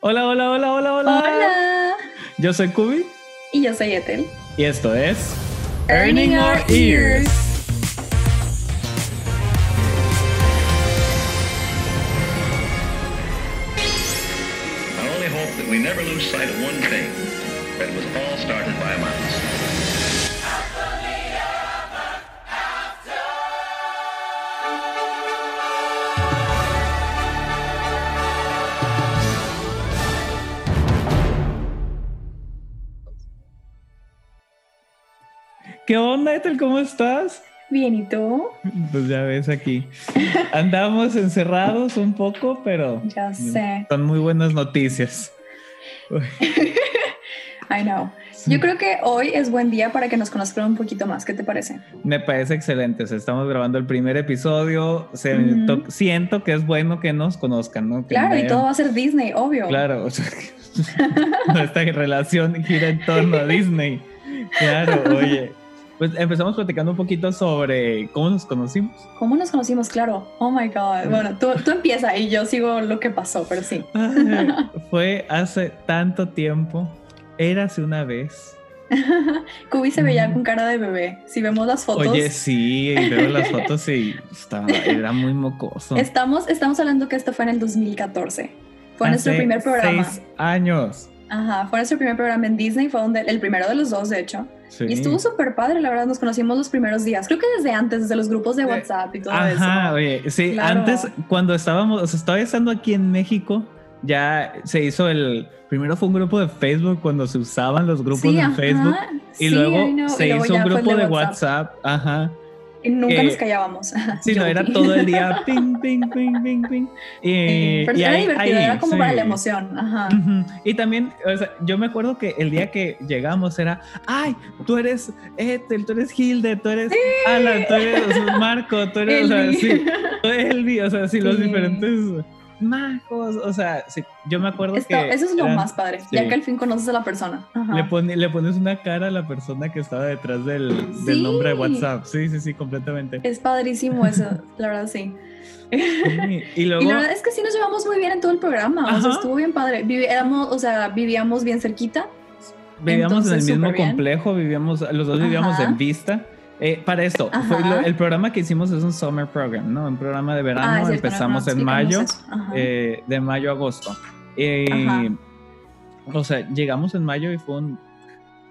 Hola, hola, hola, hola, hola. Hola. Yo soy Kubi Y yo soy Ethel. y esto es Earning Our Ears. ¿Cómo estás? Bien, ¿y tú? Pues ya ves aquí. Andamos encerrados un poco, pero Ya sé. son muy buenas noticias. I know. Yo creo que hoy es buen día para que nos conozcan un poquito más. ¿Qué te parece? Me parece excelente. O sea, estamos grabando el primer episodio. Se- Siento que es bueno que nos conozcan, ¿no? Que Claro, y todo va a ser Disney, obvio. Claro, o sea, nuestra relación gira en torno a Disney. Claro, oye. Pues empezamos platicando un poquito sobre cómo nos conocimos. ¿Cómo nos conocimos? Claro. Oh my God. Bueno, tú, tú empieza y yo sigo lo que pasó, pero sí. Ay, fue hace tanto tiempo. Érase una vez. Kubi se veía con cara de bebé. Si vemos las fotos. Oye, sí, y veo las fotos y estaba, era muy mocoso. Estamos, estamos hablando que esto fue en el 2014. Fue nuestro Hace primer programa. Seis años. Ajá, fue nuestro primer programa en Disney, fue donde, el primero de los dos, de hecho. Sí. Y estuvo súper padre, la verdad, nos conocimos los primeros días. Creo que desde antes, desde los grupos de Eh, WhatsApp y todo Ajá, eso. oye, sí, Claro. antes cuando estábamos, o sea, estaba estando aquí en México, ya se hizo el, primero fue un grupo de Facebook cuando se usaban los grupos Sí, de ajá, Facebook y sí, luego se y luego hizo un grupo de WhatsApp. ajá. Nunca nos callábamos. Sí, no, era todo el día ping, ping, ping, ping, ping. Eh, pero y era ahí- divertido, ahí, era como sí. para la emoción. Ajá. Ujú. Y también, o sea, yo me acuerdo que el día que llegamos era, ay, tú eres Ethel, tú eres Hilde, tú eres Alan, tú eres Marco, tú eres, o sea, sí, tú eres Elvi, o sea, sí, los diferentes magos, o sea, sí, yo me acuerdo Esto- que... eso es lo eran- más padre, sí. ya que al fin conoces a la persona. Ajá. Le, pone- le pones una cara a la persona que estaba detrás del, nombre de WhatsApp. Sí, sí, sí, completamente. Es padrísimo eso, la verdad sí. Sí, Y luego... Y la verdad es que sí nos llevamos muy bien en todo el programa, o sea, estuvo bien padre. Vivíamos, o sea, vivíamos bien cerquita. Vivíamos en el mismo complejo, vivíamos, los dos vivíamos Ajá. en Vista. Eh, para esto, Ajá. fue lo- el programa que hicimos es un summer program, ¿no? Un programa de verano. Ah, cierto, Empezamos no, en mayo, eh, de mayo a agosto. Eh, o sea, llegamos en mayo y fue un.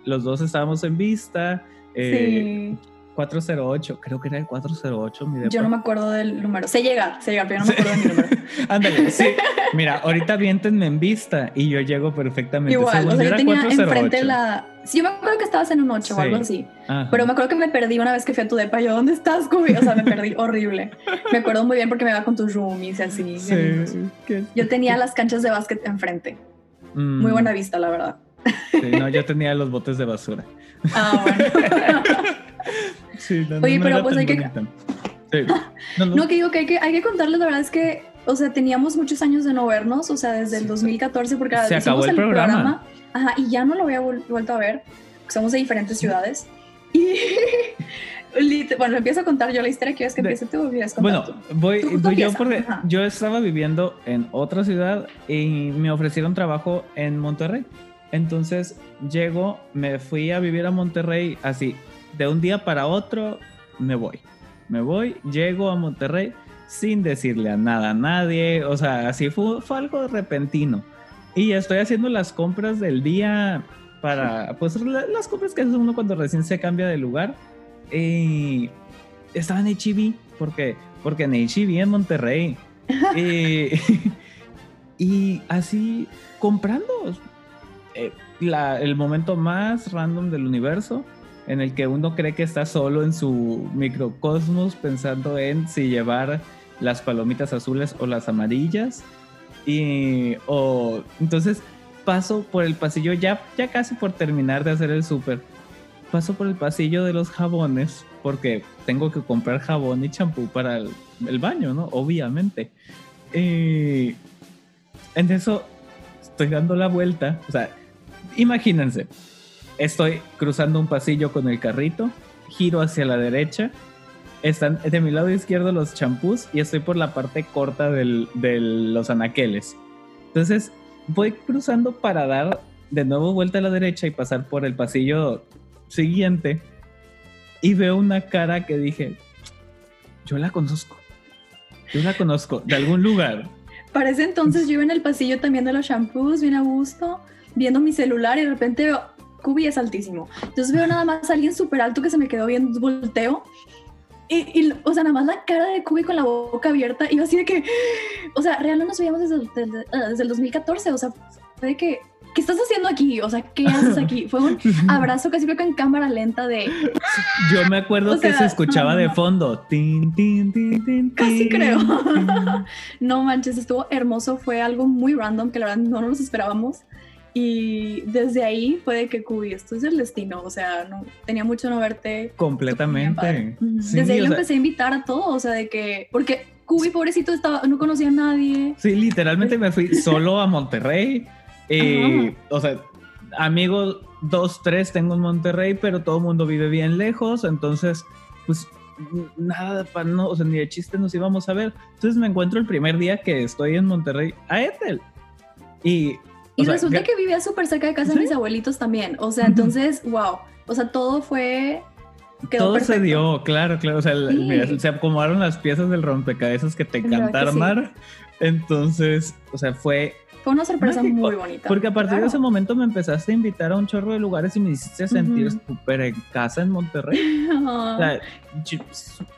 Los dos estábamos en Vista. eh, 408, creo que era el 408, mi yo no me acuerdo del número. Sé llegar, sé llegar, pero yo no me acuerdo de mi número. Ándale, sí. Mira, ahorita aviéntenme en Vista y yo llego perfectamente. Igual, Según o sea, yo yo era tenía 408. enfrente la... Sí, yo me acuerdo que estabas en un 8 o algo así. Ajá. Pero me acuerdo que me perdí una vez que fui a tu depa. Yo, ¿dónde estás, Kubi? O sea, me perdí horrible. Me acuerdo muy bien porque me iba con tus roomies y así. Sí, Yo tenía las canchas de básquet enfrente. Mm, Muy buena vista, la verdad. Sí, no, yo tenía los botes de basura. Ah, bueno. Sí, no, Oye, no pero pues hay que-. Sí. No, no, No, que digo que hay que, hay que contarles, la verdad es que, o sea, teníamos muchos años de no vernos, o sea, desde el 2014, porque Se hicimos acabó el programa. Ajá, y ya no lo había vuel- vuelto a ver, porque somos de diferentes ciudades. Y, bueno, empiezo a contar yo la historia, ¿quieres que empiece tú contar Bueno, voy, Tú- tú voy yo porque ajá. yo estaba viviendo en otra ciudad y me ofrecieron trabajo en Monterrey. Entonces llego, me fui a vivir a Monterrey así, de un día para otro me voy. Me voy, llego a Monterrey sin decirle a nada a nadie, o sea, así fue, fue algo repentino. Y estoy haciendo las compras del día para, pues la- las compras que hace uno cuando recién se cambia de lugar. Y estaba en HEB, porque, porque en HEB en Monterrey. y, y así comprando eh, la- el momento más random del universo en el que uno cree que está solo en su microcosmos pensando en si llevar las palomitas azules o las amarillas. Y o entonces paso por el pasillo ya, ya casi por terminar de hacer el súper. Paso por el pasillo de los jabones porque tengo que comprar jabón y champú para el, el baño, ¿no? Obviamente. Y en eso estoy dando la vuelta. O sea, imagínense, estoy cruzando un pasillo con el carrito, giro hacia la derecha, están de mi lado izquierdo los champús y estoy por la parte corta del- de los anaqueles. Entonces, voy cruzando para dar de nuevo vuelta a la derecha y pasar por el pasillo siguiente y veo una cara que dije, yo la conozco, yo la conozco de algún lugar. Para ese entonces yo iba en el pasillo también de los shampoos, bien a gusto, viendo mi celular y de repente veo, Kubi es altísimo. Entonces veo nada más a alguien súper alto que se me quedó viendo, volteo. Y, y, o sea, nada más la cara de Kubi con la boca abierta. Y yo así de que, o sea, real no nos veíamos desde, desde- ah, desde el 2014. O sea, fue de que, ¿qué estás haciendo aquí? O sea, ¿qué haces aquí? Fue un abrazo casi creo que en cámara lenta de, Yo me acuerdo O que sea, se escuchaba no, de no. fondo. Tin, tin, tin, tin, Casi creo. no manches, estuvo hermoso. Fue algo muy random que la verdad no nos esperábamos. Y desde ahí fue de que Kubi, esto es el destino. O sea, no, tenía mucho no verte. Completamente. Sí, Desde ahí lo sea, empecé a invitar a todos, o sea, de que, porque Kubi, pobrecito, estaba, no conocía a nadie. Sí, literalmente me fui solo a Monterrey. Eh, o sea, amigos, dos, tres tengo en Monterrey, pero todo el mundo vive bien lejos. Entonces, pues nada, pa- no, o sea, ni de chiste nos íbamos a ver. Entonces me encuentro el primer día que estoy en Monterrey a Ethel. Y, o Y sea, resulta que vivía súper cerca de casa ¿Sí? de mis abuelitos también. O sea, entonces, wow. O sea, todo fue. Quedó todo perfecto. se dio, claro, claro. O sea, Sí. mira, se acomodaron las piezas del rompecabezas que te encanta sí. armar. Entonces, o sea, fue Fue una sorpresa Mágico, muy bonita. Porque a partir de ese momento me empezaste a invitar a un chorro de lugares y me hiciste sentir Ujú. súper en casa en Monterrey. O sea, yo,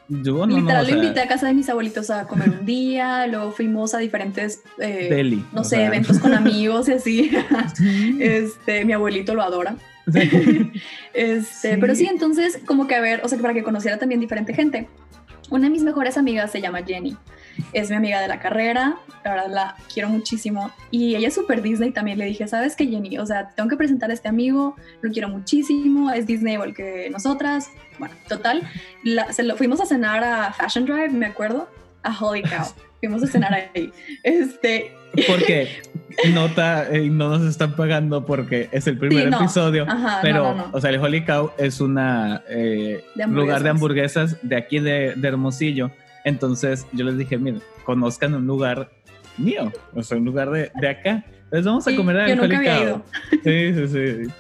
yo no, Literal, lo invité a casa de mis abuelitos a comer un día, luego fuimos a diferentes, eh, deli. no sé, sea. eventos con amigos y así. Sí. Este, mi abuelito lo adora. Sí. Este, Sí. pero sí, entonces, como que a ver, o sea, para que conociera también diferente gente. Una de mis mejores amigas se llama Jenny. Es mi amiga de la carrera, la verdad la quiero muchísimo. Y ella es súper Disney también. Le dije, ¿sabes qué, Jenny? O sea, tengo que presentar a este amigo, lo quiero muchísimo, es Disney igual que nosotras. Bueno, total, la- se lo, fuimos a cenar a Fashion Drive, me acuerdo, a Holy Cow. Fuimos a cenar ahí. Este, Porque nota, eh, no nos están pagando porque es el primer Sí, no. episodio. ajá, Pero, no, no, no. o sea, el Holy Cow es una eh, lugar de hamburguesas. de aquí de, de Hermosillo. Entonces yo les dije, miren, conozcan un lugar mío, o sea, un lugar de, de acá. Entonces vamos a comer al yo nunca Holy había Cow. ido. Sí, sí, sí.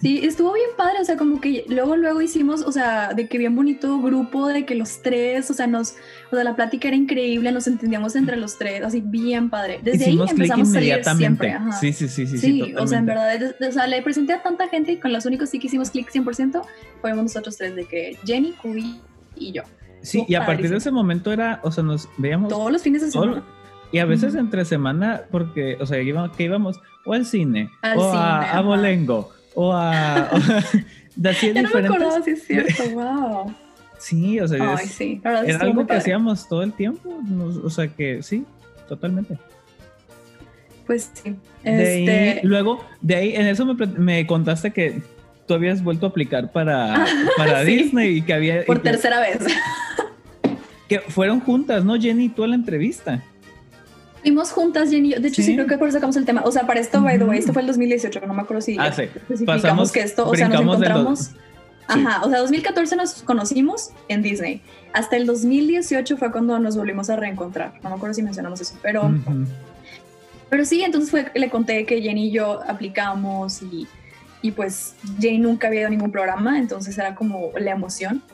Sí, estuvo bien padre, o sea, como que luego, luego hicimos, o sea, de que bien bonito grupo, de que los tres, o sea, nos, o sea, la plática era increíble, nos entendíamos entre los tres, así bien padre. Desde Hicimos ahí empezamos a salir inmediatamente. siempre. ajá. Sí, sí, sí, sí. Sí, sí, o sea, en verdad, o sea, le presenté a tanta gente y con los únicos sí que hicimos clic 100% fuimos nosotros tres, de que Jenny, Kubi y yo. Sí, y a partir de ese momento era, o sea, nos veíamos Todos los fines de semana. y a veces Ujú. entre semana, porque, o sea, que íbamos o al cine, Al o cine, a, a. Bolengo, o a... o a- de así Ya no me diferentes. acordaba si es cierto, wow. Sí, o sea, Ay, es- sí, era algo que padre. hacíamos todo el tiempo. nos- o sea, que sí, totalmente. Pues sí. De ahí- Este, luego, de ahí, en eso me, contaste que tú habías vuelto a aplicar para, para Sí. Disney y que había... y por que- tercera vez. que fueron juntas, ¿no, Jenny? Tú a la entrevista. Fuimos juntas, Jenny. De hecho, sí. Sí. creo que por eso sacamos el tema. O sea, para esto, by the way, esto fue el 2018, no me acuerdo si Ah, sí. especificamos Pasamos- que esto, o sea, nos encontramos. Sí. Ajá, o sea, 2014 nos conocimos en Disney. Hasta el 2018 fue cuando nos volvimos a reencontrar. No me acuerdo si mencionamos eso, pero, Ujú. pero sí, entonces fue, le conté que Jenny y yo aplicamos y, y pues Jenny nunca había ido a ningún programa, entonces era como la emoción.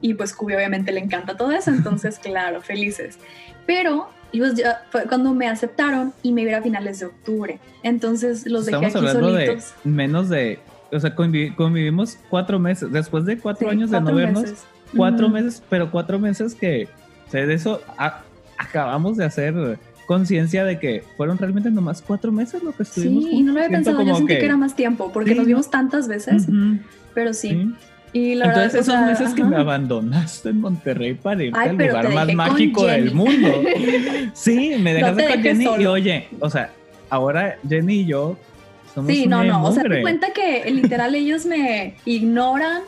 Y pues Kubi obviamente le encanta todo eso, entonces claro, felices. Pero y pues ya fue cuando me aceptaron y me iba a finales de octubre. Entonces los dejé Estamos aquí hablando solitos. de menos de... O sea, convivi- convivimos cuatro meses. Después de cuatro Sí, años de no vernos, meses. cuatro meses, pero cuatro meses que, o sea, de eso a- acabamos de hacer conciencia de que fueron realmente nomás cuatro meses lo que estuvimos Sí, y no lo había Siento pensado, yo sentí que... era más tiempo, porque Sí, nos ¿no? vimos tantas veces, pero sí. sí. Y la verdad, Entonces esos sea, meses que me abandonaste en Monterrey para irte Ay, al lugar más mágico del mundo. Sí, me dejaste te con Jenny y solo. oye, o sea, ahora Jenny y yo somos Sí, no, no, o sea, te cuenta que literal ellos me ignoran,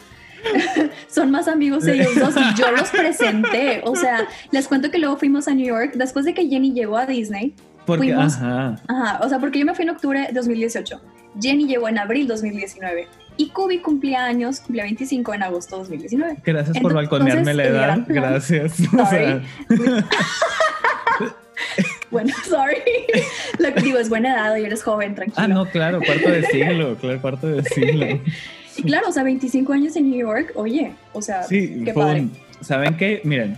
son más amigos ellos dos y yo los presenté. O sea, les cuento que luego fuimos a New York después de que Jenny llegó a Disney. Porque, fuimos- ajá, Ajá, o sea, porque yo me fui en octubre de 2018. Jenny llegó en abril 2019 y Kubi cumplía años, cumplía 25 en agosto 2019. gracias por Entonces, balconearme la edad, plan- gracias. Sorry. Bueno, sorry. Lo que digo es buena edad y eres joven, tranquilo. Ah, no, claro, cuarto de siglo, claro, cuarto de siglo. Y claro, o sea, 25 años en New York, oye, o sea, Sí, qué padre. un- ¿saben qué? Miren,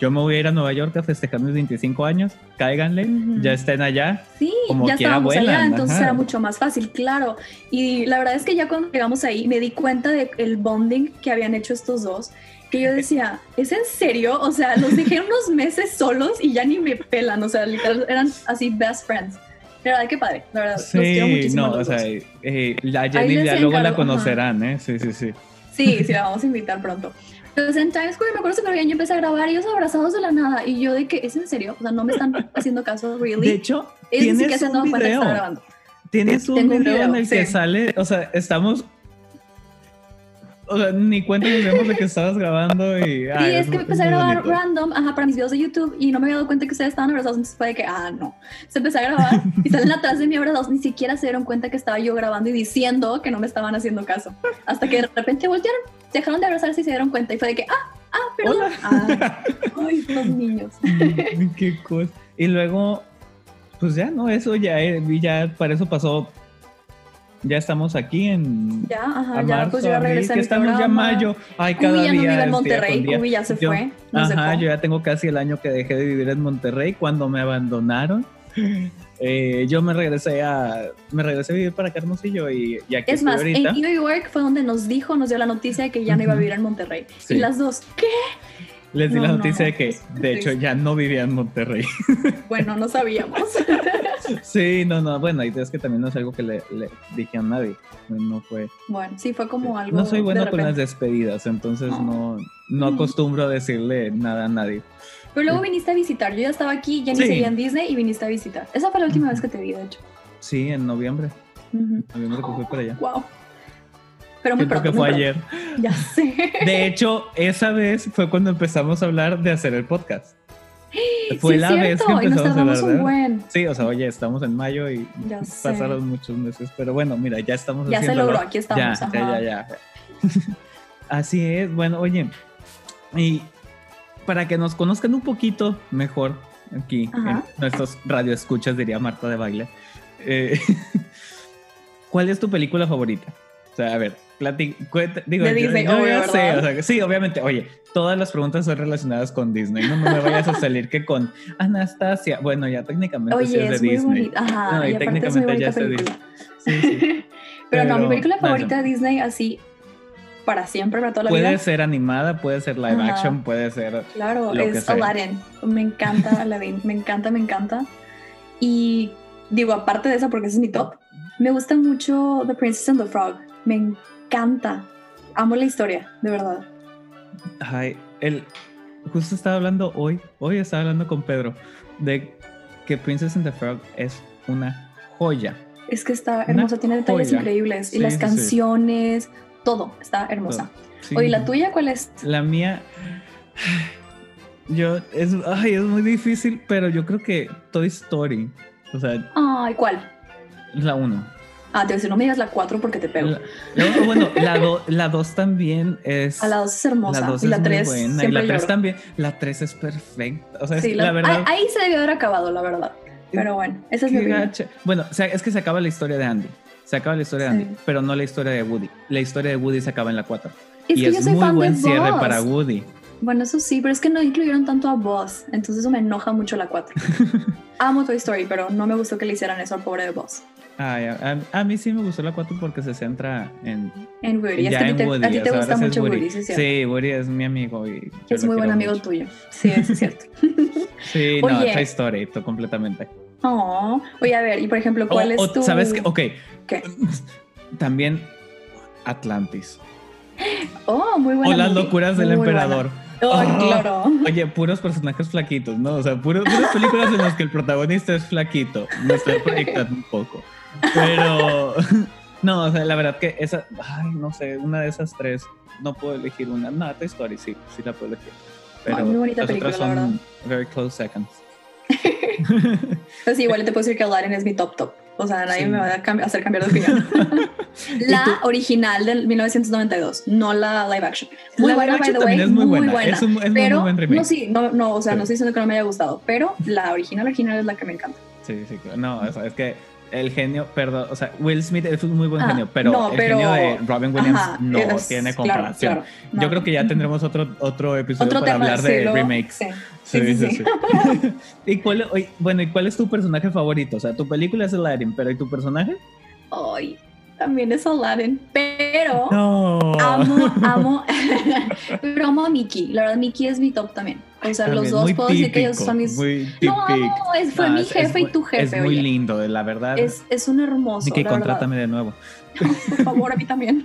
yo me voy a ir a Nueva York a festejar mis 25 años, cáiganle, Ujú. ya estén allá. Sí, como ya quiera estábamos allá, vuelan, entonces ajá. era mucho más fácil, claro. Y la verdad es que ya cuando llegamos ahí me di cuenta del bonding que habían hecho estos dos, que yo decía, ¿es en serio? O sea, los dejé unos meses solos y ya ni me pelan, o sea, literal eran así best friends. La verdad, qué padre, la verdad, los quiero Sí, muchísimo. no, o sea, dos. eh, la Jenny ya luego la conocerán, ¿eh? Sí, sí, sí. Sí, sí, la vamos a invitar pronto. Entonces en Times Square me acuerdo súper bien, yo empecé a grabar y ellos abrazados de la nada y yo de que, ¿es en serio? O sea, no me están haciendo caso, really. De hecho, ellos ni siquiera tienes han dado un que video. grabando. Tienes un un video, en video, el que sí. sale, o sea, estamos... O sea, ni cuenta nos dimos de que estabas grabando y... Ay, es que muy- empecé a grabar bonito. random, ajá, para mis videos de YouTube y no me había dado cuenta que ustedes estaban abrazados, entonces fue de que, ah, no. Se empecé a grabar y salen atrás de mí abrazados, ni siquiera se dieron cuenta que estaba yo grabando y diciendo que no me estaban haciendo caso. Hasta que de repente voltearon, dejaron de abrazarse y se dieron cuenta y fue de que, ah, ah, perdón. Ah, ay, los niños. Qué cosa. Y luego, pues ya, ¿no? Eso ya, eh, ya para eso pasó. Ya estamos aquí en. Ya, ajá, a ya, marzo, pues yo ya abril, regresé a que estamos ya mayo. Ay, cada Ubi ya no día. vive en día Monterrey, día. Ya se Yo- fue, Ajá, yo ya tengo casi el año que dejé de vivir en Monterrey cuando me abandonaron. Eh, yo me regresé a me regresé a vivir para acá Hermosillo y, y aquí Es más, ahorita. en New York fue donde nos dijo, nos dio la noticia de que ya no iba a vivir en Monterrey. Sí. Y las dos, ¿qué? Les di No, la no, noticia de que de hecho ya no vivía en Monterrey. Bueno, no sabíamos. sí, no, no, bueno, y es que también no es algo que le, le dije a nadie. No fue. bueno, sí, fue como algo. No soy bueno de con las despedidas, entonces No. no, no Mm. acostumbro a decirle nada a nadie. Pero luego viniste a visitar. Yo ya estaba aquí, ya ni Sí. seguía en Disney y viniste a visitar. Esa fue la última vez que te vi, de hecho. Sí, en noviembre. Ujú. Noviembre que fui para allá. Wow. Pero muy pronto. que fue muy ayer. pronto. Ya sé. De hecho, esa vez fue cuando empezamos a hablar de hacer el podcast. Fue sí, la vez que cierto, y nos empezamos a hablar buen. Sí, o sea, oye, estamos en mayo y Ya sé. pasaron muchos meses, pero bueno, mira, ya estamos Ya se logró, aquí estamos. Ya, ya, ya. Así es, bueno, oye, y para que nos conozcan un poquito mejor aquí, Ajá. en nuestros radioescuchas, diría Marta de Baile, eh, ¿cuál es tu película favorita? O sea, a ver, plati- cuenta- digo, De Disney, yo obvio, sé, ¿verdad? o sea, sí, obviamente, oye, todas las preguntas son relacionadas con Disney, no, no me vayas a salir que con Anastasia, bueno, ya técnicamente sí Oye, es de es muy Disney. bonita. Ajá, No, y y aparte es muy técnicamente ya bonita se película. Sí, sí. Pero, no, mi Pero, película favorita de Disney, así, para siempre, para toda la Puede vida. ser animada, puede ser live Ajá. action, puede ser. Claro, lo que es sea. Aladdin. Me encanta Aladdin. Me encanta, me encanta. Y digo, aparte de esa, porque ese es mi top, me gusta mucho The Princess and the Frog. Me encanta. Amo la historia, de verdad. Ay, el, justo estaba hablando hoy, hoy estaba hablando con Pedro, de que Princess and the Frog es una joya. Es que está Una hermosa, tiene detalles joya. increíbles. Sí, y las sí, sí. Todo está hermosa. Sí. Oye, ¿la tuya cuál es? La mía. Yo, es, ay, es muy difícil, pero yo creo que Toy Story, o sea, Ay, ¿cuál? la uno. Ah, te voy a decir, no me digas la 4 porque te pego. La, la- bueno, la 2 la dos también es. a la 2 es hermosa. La 2 y es la muy 3 buena. Y la 3 lloro. también. La 3 es perfecta. O sea, es- Sí, la, la- verdad. ahí, ahí se debió haber acabado, la verdad. Pero bueno, esa es mi opinión. gacha. Bueno, o sea, es que se acaba la historia de Andy. Se acaba la historia de Sí. Andy, pero no la historia de Woody. La historia de Woody se acaba en la 4. Es y que yo es soy muy fan buen de cierre Buzz. para Woody. Bueno, eso sí, pero es que no incluyeron tanto a Buzz, entonces eso me enoja mucho la 4. Amo Toy Story, pero no me gustó que le hicieran eso al pobre de Buzz. Ay, a, a- mí sí me gustó la 4 porque se centra en. En Woody, es ya que a ti en te, Woody. a ti o te sea, gusta sí es mucho Woody, sí, es cierto. Sí, Woody es mi amigo y. yo es muy buen amigo mucho. tuyo. Sí, eso es cierto. Sí, no, Oye. Toy Story, completamente. Oh, oye, a ver, y por ejemplo, ¿cuál O- es tu...? ¿Sabes qué? Ok. ¿Qué? También Atlantis. Oh, muy buena o las movie, locuras del muy buena. emperador. Oh, Oh. claro. Oye, puros personajes flaquitos, ¿no? O sea, puros, puras películas en las que el protagonista es flaquito. Me estoy proyectando un poco. Pero, no, o sea, la verdad que esa, ay, no sé, una de esas tres, no puedo elegir una. No, Toy Story sí, sí la puedo elegir. Pero muy bonita las película, otras la son verdad. very close seconds. Pues sí, igual te puedo decir que Aladdin es mi top top. O sea, nadie Sí. me va a hacer cambiar de opinión. la original del 1992, no la live action. Muy La buena, live by the way. es muy buena. Es un- es muy pero, buen remake. no, sí, no, no, o sea, no estoy diciendo que no me haya gustado, pero la original, original es la que me encanta. Sí, sí, no, sea, es que el genio, perdón, o sea, Will Smith es un muy buen Ah, genio, pero no, el pero- genio de Robin Williams Ajá, no es- tiene comparación. claro, no. Yo creo que ya tendremos otro, otro episodio Otro para hablar de remakes. sí. Sí, Sí. ¿Y cuál, bueno, ¿y cuál es tu personaje favorito? O sea, tu película es Aladdin, pero ¿y tu personaje? Ay, también es Aladdin, pero No. amo, amo, pero amo a Mickey. La verdad, Mickey es mi top también. O sea, los dos puedo decir que ellos son mis... Muy No, amo, es, fue No, mi es- es jefe y muy- tu jefe, Es muy oye. lindo, la verdad. Es, es un hermoso, Así que verdad. contrátame de nuevo. Por favor, a mí también.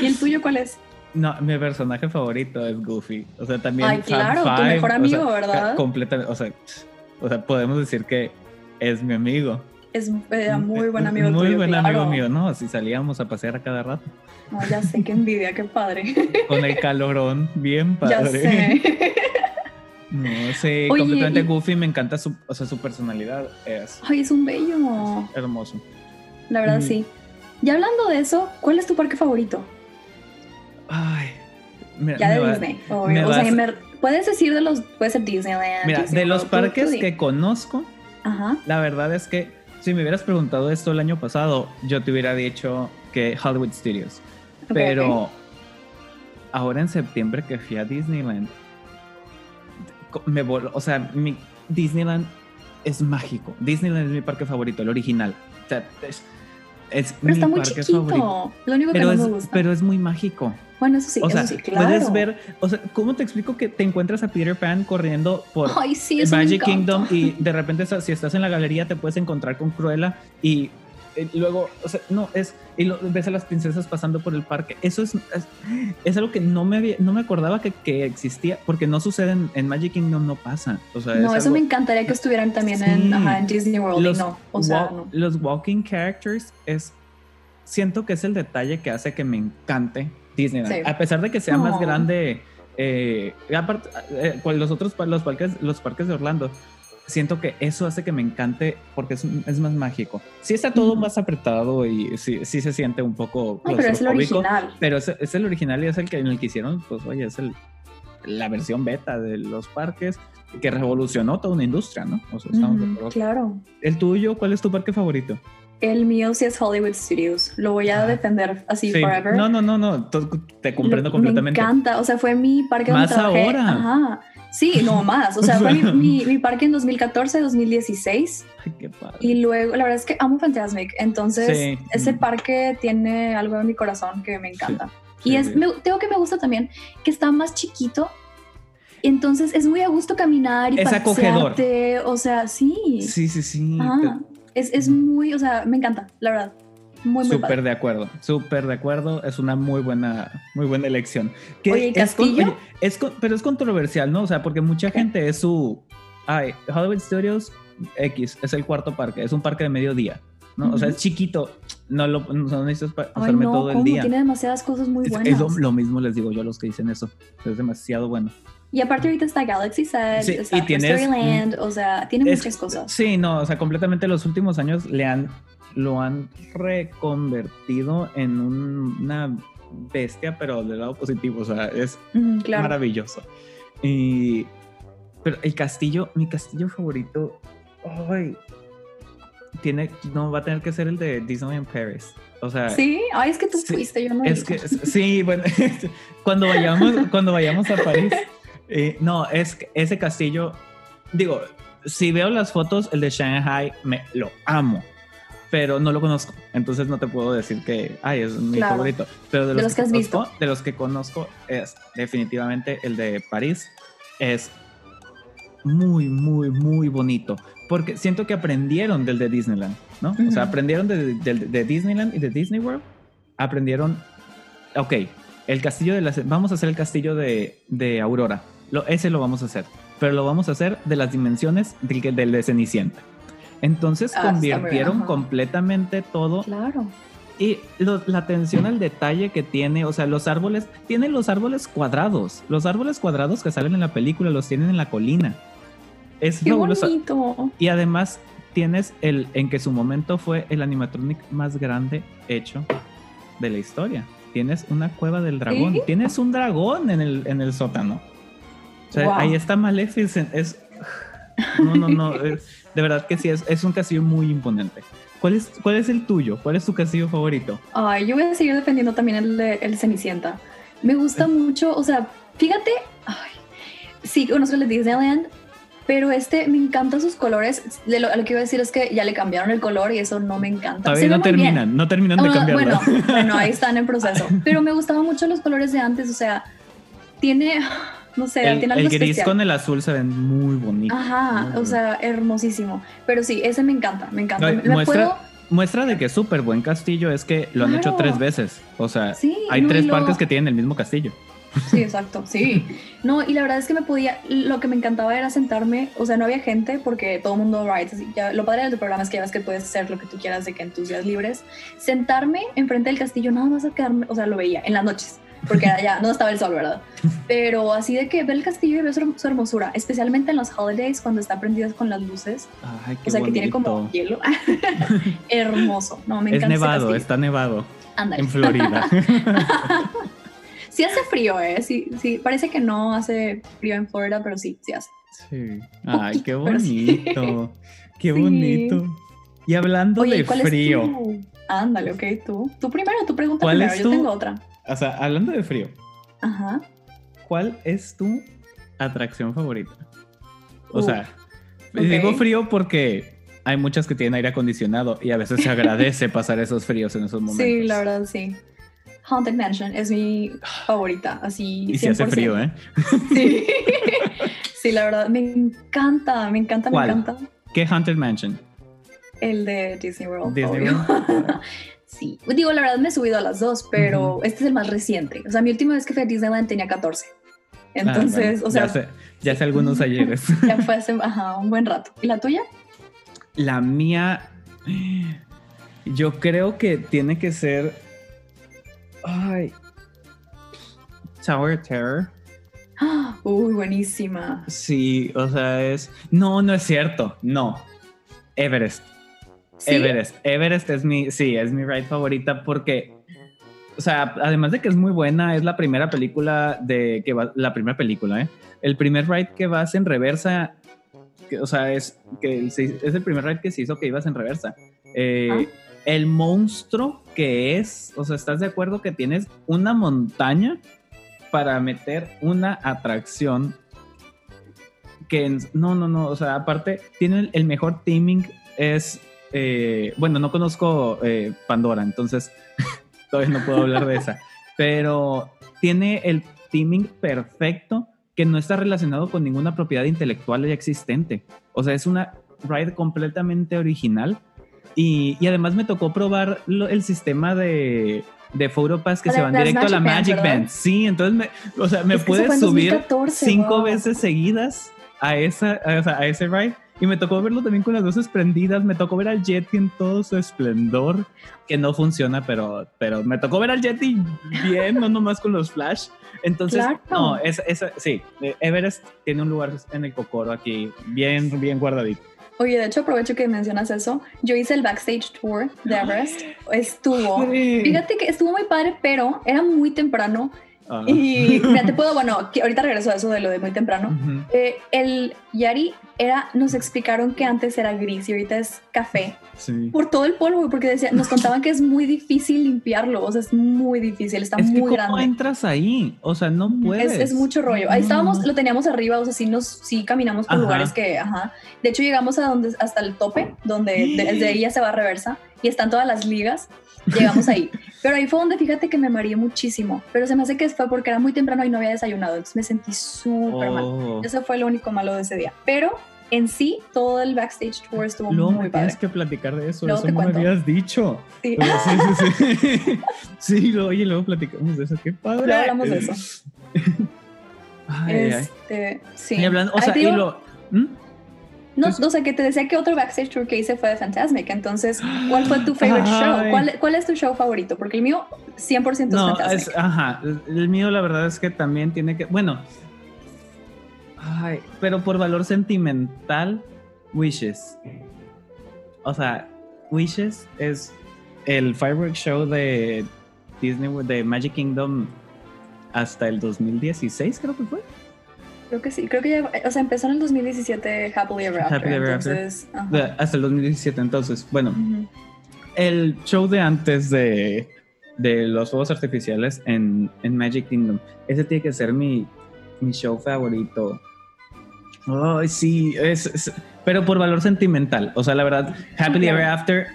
¿Y el tuyo cuál es? No, mi personaje favorito es Goofy. O sea, también. Ay, claro, tu Five, mejor o amigo, sea, ¿verdad? Completamente. O sea, o sea, podemos decir que es mi amigo. Es era muy buen amigo Muy tuyo, buen claro. amigo mío, ¿no? Si salíamos a pasear a cada rato. No, ya sé, qué envidia, qué padre. Con el calorón, bien padre. ya sé. No sé, Oye, completamente y- Goofy me encanta su, o sea, su personalidad. Es Ay, es un bello. hermoso. La verdad, Mm. sí. Y hablando de eso, ¿cuál es tu parque favorito? Ay. Mira, Ya de va- Disney. obvio. O sea, me- puedes decir de los. Puede ser Disneyland. Mira, Disney de los World, tú- tú parques que conozco, Ajá. La verdad es que si me hubieras preguntado esto el año pasado, yo te hubiera dicho que Hollywood Studios. ok, Pero ok. ahora en septiembre que fui a Disneyland, me voló, o sea, mi Disneyland es mágico. Disneyland es mi parque favorito, el original. O sea, es, es Pero está mi muy parque chiquito. favorito. Lo único que Pero no es, me gusta. pero es muy mágico. Bueno, eso sí, O sea, sí, claro. puedes ver, o sea, ¿cómo te explico que te encuentras a Peter Pan corriendo por Ay, sí, Magic. Kingdom y de repente si estás en la galería te puedes encontrar con Cruella y eh, luego, o sea, no, es, y lo- ves a las princesas pasando por el parque. Eso es, es, es algo que no me, había- no me acordaba que, que existía, porque no sucede en, en Magic Kingdom, no pasa. O sea, No, es eso me encantaría que estuvieran también Sí. en, ajá, en Disney World. y los, no, o sea, no. los walking characters es, siento que es el detalle que hace que me encante Disneyland. Sí. A pesar de que sea más grande, eh, aparte, eh, cual- los otros los parques, los parques de Orlando, siento que eso hace que me encante porque es, es más mágico. Sí está todo más apretado y sí, sí se siente un poco No, pero es el original. pero es, es el original y es el que en el que hicieron, pues oye, es el, la versión beta de los parques que revolucionó toda una industria, ¿no? O sea, estamos claro. ¿El tuyo? ¿Cuál es tu parque favorito? El mío sí es Hollywood Studios. Lo voy a Ah. defender así Sí. forever. No, no, no, no, te comprendo Lo- completamente. Me encanta, o sea, fue mi parque Más donde trabajé. ahora. Ajá. Sí, no más. O sea, fue mi, mi- mi parque en 2014, 2016. Ay, qué padre. Y luego, la verdad es que amo Fantasmic. Entonces, Sí. ese Mm. parque tiene algo en mi corazón que me encanta. Sí, y es, me- tengo que me gusta también que está más chiquito. Entonces, es muy a gusto caminar y Es acogedor. pasearte. O sea, sí. Sí, sí, sí. Ajá. Es, es muy, o sea, me encanta, la verdad. Muy, muy Súper de acuerdo, súper de acuerdo. Es una muy buena, muy buena elección. Oye, ¿y es con- Castillo? oye, es con- pero es controversial, ¿no? O sea, porque mucha ¿Qué? gente es su. Ay, Hollywood Studios X es el cuarto parque, es un parque de mediodía, ¿no? O sea, es chiquito, no lo no necesitas pasarme no, todo el ¿cómo? día. Tiene demasiadas cosas muy Es, buenas. es lo, lo mismo les digo yo a los que dicen eso. Es demasiado bueno. Y aparte ahorita está Galaxy Set, Sí, está y tienes- o sea, tiene Es- muchas cosas. Sí, no, o sea, completamente los últimos años le han, lo han reconvertido en un- una bestia, pero del lado positivo, o sea, es claro. maravilloso. Y, pero el castillo, mi castillo favorito, ay, tiene, no, va a tener que ser el de Disneyland Paris. O sea, Sí, ay, es que tú Sí, fuiste, yo no. he es que sí, bueno, cuando vayamos, cuando vayamos a París, eh, no, es ese castillo, digo, si veo las fotos, el de Shanghai, me lo amo, pero no lo conozco, entonces no te puedo decir que, ay, es mi Claro. favorito, pero de los, De los que has conozco, visto. de los que conozco es definitivamente el de París, es muy, muy, muy bonito. Porque siento que aprendieron del de Disneyland, ¿no? O sea, aprendieron de, de- de Disneyland y de Disney World. Aprendieron, ok, el castillo de las... Vamos a hacer el castillo de, de Aurora. Lo, ese lo vamos a hacer. Pero lo vamos a hacer de las dimensiones del, del de Cenicienta. Entonces Ah, bien, convirtieron completamente todo Claro. y lo- la atención al detalle que tiene, o sea, los árboles, tienen los árboles cuadrados. Los árboles cuadrados que salen en la película los tienen en la colina. Es Qué fabuloso. bonito. Y además tienes el en que su momento fue el animatronic más grande hecho de la historia. Tienes una cueva del dragón, ¿Sí? tienes un dragón en el, en el sótano. O sea, Wow. ahí está Maleficent. Es. No, no, no. es- de verdad que sí, es, es un castillo muy imponente. ¿Cuál es, ¿Cuál es el tuyo? ¿Cuál es tu castillo favorito? Ay, yo voy a seguir defendiendo también el de el Cenicienta. Me gusta mucho, o sea, fíjate, ay, sí, conozco el de Disneyland, pero este me encantan sus colores. De lo, lo que iba a decir es que ya le cambiaron el color y eso no me encanta. Todavía no muy bien. terminan, no terminan de Ah, cambiarlo. bueno, bueno, ahí están en proceso. Pero me gustaban mucho los colores de antes, o sea, tiene, no sé, el, tiene el algo gris especial. con el azul se ven muy bonitos. Ajá, muy o sea, hermosísimo. Pero sí, ese me encanta, me encanta. Ay, Me muestra, puedo- muestra de que es súper buen castillo es que lo han hecho tres veces. O sea, Sí, hay no, tres lo- parques que tienen el mismo castillo. Sí, exacto, sí. No, y la verdad es que me podía, lo que me encantaba era sentarme, o sea, no había gente porque todo el mundo rides, ya, lo padre del programa es que ya ves que puedes hacer lo que tú quieras de que en tus días libres, sentarme enfrente del castillo, nada más a quedarme, o sea, lo veía en las noches, porque allá no estaba el sol, ¿verdad? Pero así de que ver el castillo y ver su, su hermosura, especialmente en los holidays cuando está prendido con las luces, Ay, qué o sea, que tiene como bonito. hielo. Hermoso, no, me Es encanta. ese nevado, está nevado Ándale. en Florida. Sí hace frío, ¿eh? Sí, sí, parece que no hace frío en Florida, pero sí, sí hace. sí. Ay, qué bonito. Qué Sí. bonito. Y hablando Oye, de ¿cuál frío, es tu? Ándale, ok, tú. Tú primero, tú pregunta ¿Cuál primero, es yo tu- tengo otra. O sea, hablando de frío, Ajá. ¿cuál es tu atracción favorita? O Uh, sea, digo frío porque hay muchas que tienen aire acondicionado y a veces se agradece pasar esos fríos en esos momentos. Sí, la verdad, sí. Haunted Mansion es mi favorita, así. Y si hace 100%. frío, ¿eh? Sí. sí, la verdad, me encanta, me encanta, ¿Cuál? me encanta. ¿Qué Haunted Mansion? El de Disney World. Disney obvio. World. sí, digo, la verdad me he subido a las dos, pero este es el más reciente. O sea, mi última vez que fui a Disneyland tenía 14. Entonces, Ah, bueno, o sea, ya sé, ya sé algunos ayeres. ya fue hace ajá, un buen rato. ¿Y la tuya? La mía, yo creo que tiene que ser. Ay. Tower Terror. ¡Ah! Uy, buenísima. Sí, o sea, es. No, no es cierto. No. Everest. ¿Sí? Everest. Everest es mi. Sí, es mi ride favorita porque. O sea, además de que es muy buena, es la primera película de que va. La primera película, ¿eh? El primer ride que vas en reversa. que, o sea, es, que es el primer ride que se hizo que ibas en reversa. Eh, Ah. El monstruo que es. O sea, ¿estás de acuerdo que tienes una montaña para meter una atracción que en- no, no, no, o sea, aparte tiene el, el mejor teaming es, eh, bueno, no conozco eh, Pandora, entonces todavía no puedo hablar de esa, pero tiene el teaming perfecto que no está relacionado con ninguna propiedad intelectual ya existente. O sea, es una ride completamente original y, y además me tocó probar lo- el sistema de, de Photopass que Ah, se van directo a la Magic Magic ¿verdad? Band. Sí, entonces me, o sea, me en subir 2014, cinco wow. veces seguidas a, esa, a, a ese ride. Y me tocó verlo también con las luces prendidas. Me tocó ver al Yeti en todo su esplendor, que no funciona, pero, pero me tocó ver al Yeti bien, no nomás con los flash. Entonces, Claro. no, es, es- sí, eh, Everest tiene un lugar en el cocoro aquí, bien, bien guardadito. Oye, de hecho, aprovecho que mencionas eso. Yo hice el backstage tour de Everest. Estuvo. Fíjate que estuvo muy padre, pero era muy temprano. Ah. Y mira, te puedo, bueno, que ahorita regreso a eso de lo de muy temprano. Ujú. Eh, el Yari era, nos explicaron que antes era gris y ahorita es café Sí. por todo el polvo, porque decía, nos contaban que es muy difícil limpiarlo, o sea, es muy difícil, está Es que muy ¿cómo grande. entras ahí? O sea, no puedes. Es, es mucho rollo. Ahí No, estábamos, lo teníamos arriba, o sea, sí, nos, sí caminamos por Ajá. lugares que, ajá. De hecho, llegamos a donde, hasta el tope, donde de- desde ahí ya se va a reversa y están todas las ligas. Llegamos ahí. Pero ahí fue donde fíjate que me mareé muchísimo. Pero se me hace que fue porque era muy temprano y no había desayunado. Entonces me sentí súper mal. Oh. Eso fue lo único malo de ese día. Pero en sí, todo el backstage tour estuvo Luego muy padre. tienes que platicar de eso. Luego eso no me habías dicho. Sí. Pero sí, sí, sí. sí, lo- oye, luego platicamos de eso. Qué padre. Luego hablamos de eso. Ay, ay. Este, sí. Y hablando, o Ay, sea, y lo. ¿Mm? No, o sea, que te decía que otro backstage tour que hice fue de Fantasmic. Entonces, ¿cuál fue tu favorite Ay. show? ¿Cuál, ¿Cuál es tu show favorito? Porque el mío 100% es No, Fantasmic. es, ajá. El mío, la verdad es que también tiene que. Bueno. Ay, pero por valor sentimental, Wishes. o sea, Wishes es el fireworks show de Disney, de Magic Kingdom hasta el 2016, creo que fue. Creo que sí, creo que ya, o sea, empezó en el 2017 Happily Ever After. Happily Ever After. Hasta el 2017, entonces, bueno, el show de antes de, de los fuegos artificiales en, en Magic Kingdom, ese tiene que ser mi, mi show favorito. Ay, sí, es, es- pero por valor sentimental. O sea, la verdad, Happily. Ever After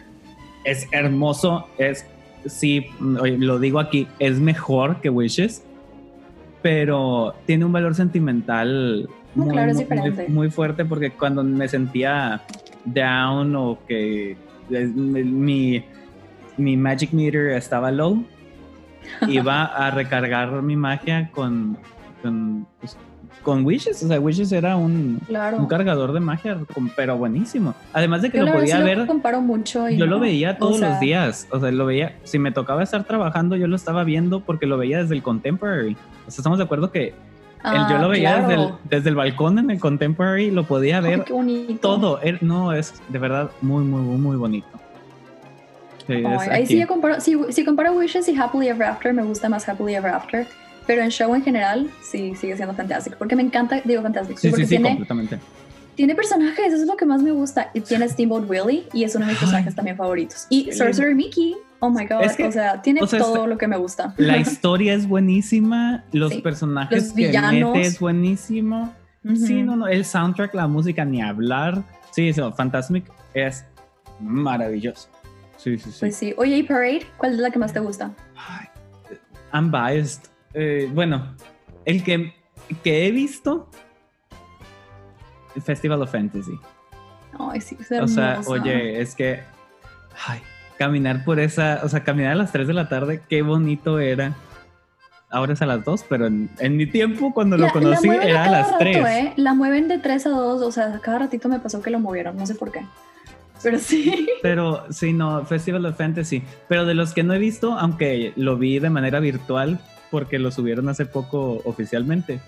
es hermoso, es, sí, lo digo aquí, es mejor que Wishes, pero tiene un valor sentimental No, muy, claro, es muy- fuerte porque cuando me sentía down o que mi, mi magic meter estaba low, iba a recargar mi magia con, con, pues, con Wishes. O sea, Wishes era un, Claro. un cargador de magia, pero buenísimo. Además de que Yo lo podía sí lo ver. comparo mucho. y Yo lo veía o todos sea, los días. O sea, lo veía. Si me tocaba estar trabajando, yo lo estaba viendo porque lo veía desde el Contemporary. O sea, estamos de acuerdo que el- ah, yo lo veía desde, el, claro. desde el balcón en el Contemporary, lo podía ver todo. No, es de verdad muy, muy, muy, bonito. Sí, Ay, ahí sí yo comparo, si comparo Wishes y Happily Ever After, me gusta más Happily Ever After. Pero en show en general, sí, sigue siendo fantástico. Porque me encanta, digo fantástico, Sí, porque sí, sí, tiene, completamente. tiene personajes, eso es lo que más me gusta. Y tiene Steamboat Willie, y es uno de mis personajes también favoritos. Y Sorcerer Mickey, oh my god, Es que- o sea, tiene o sea, todo lo que me gusta. La historia es buenísima, los Sí. personajes Los que villanos. mete es buenísimo. Sí, Ujú. no, no, el soundtrack, la música, ni hablar. Sí, sí, Fantasmic es maravilloso. Sí, sí, sí. Pues sí. Oye, ¿y Parade? ¿Cuál es la que más te gusta? Ay, I'm biased. Eh, bueno, el que, que he visto, Festival of Fantasy. Ay, sí, es O sea, oye, es que ay, caminar por esa, o sea, caminar a las 3 de la tarde, qué bonito era. Ahora es a las 2, pero en, en mi tiempo cuando lo conocí era a las rato, 3. ¿eh? La mueven de 3 a 2, o sea, cada ratito me pasó que lo movieron, no sé por qué. Pero sí. Pero sí, no, Festival of Fantasy. Pero de los que no he visto, aunque lo vi de manera virtual, porque lo subieron hace poco oficialmente,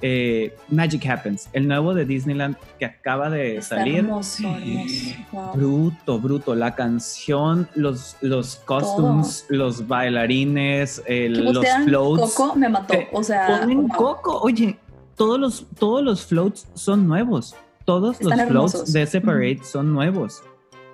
eh, Magic Happens, el nuevo de Disneyland que acaba de Está salir. hermoso, hermoso. Wow. Bruto, bruto. La canción, los, los costumes, los bailarines, el- Que los floats. Coco me mató, Te o sea, Ponen wow. coco. Oye, todos los, todos los floats son nuevos. Todos Están los floats hermosos. de ese parade son nuevos.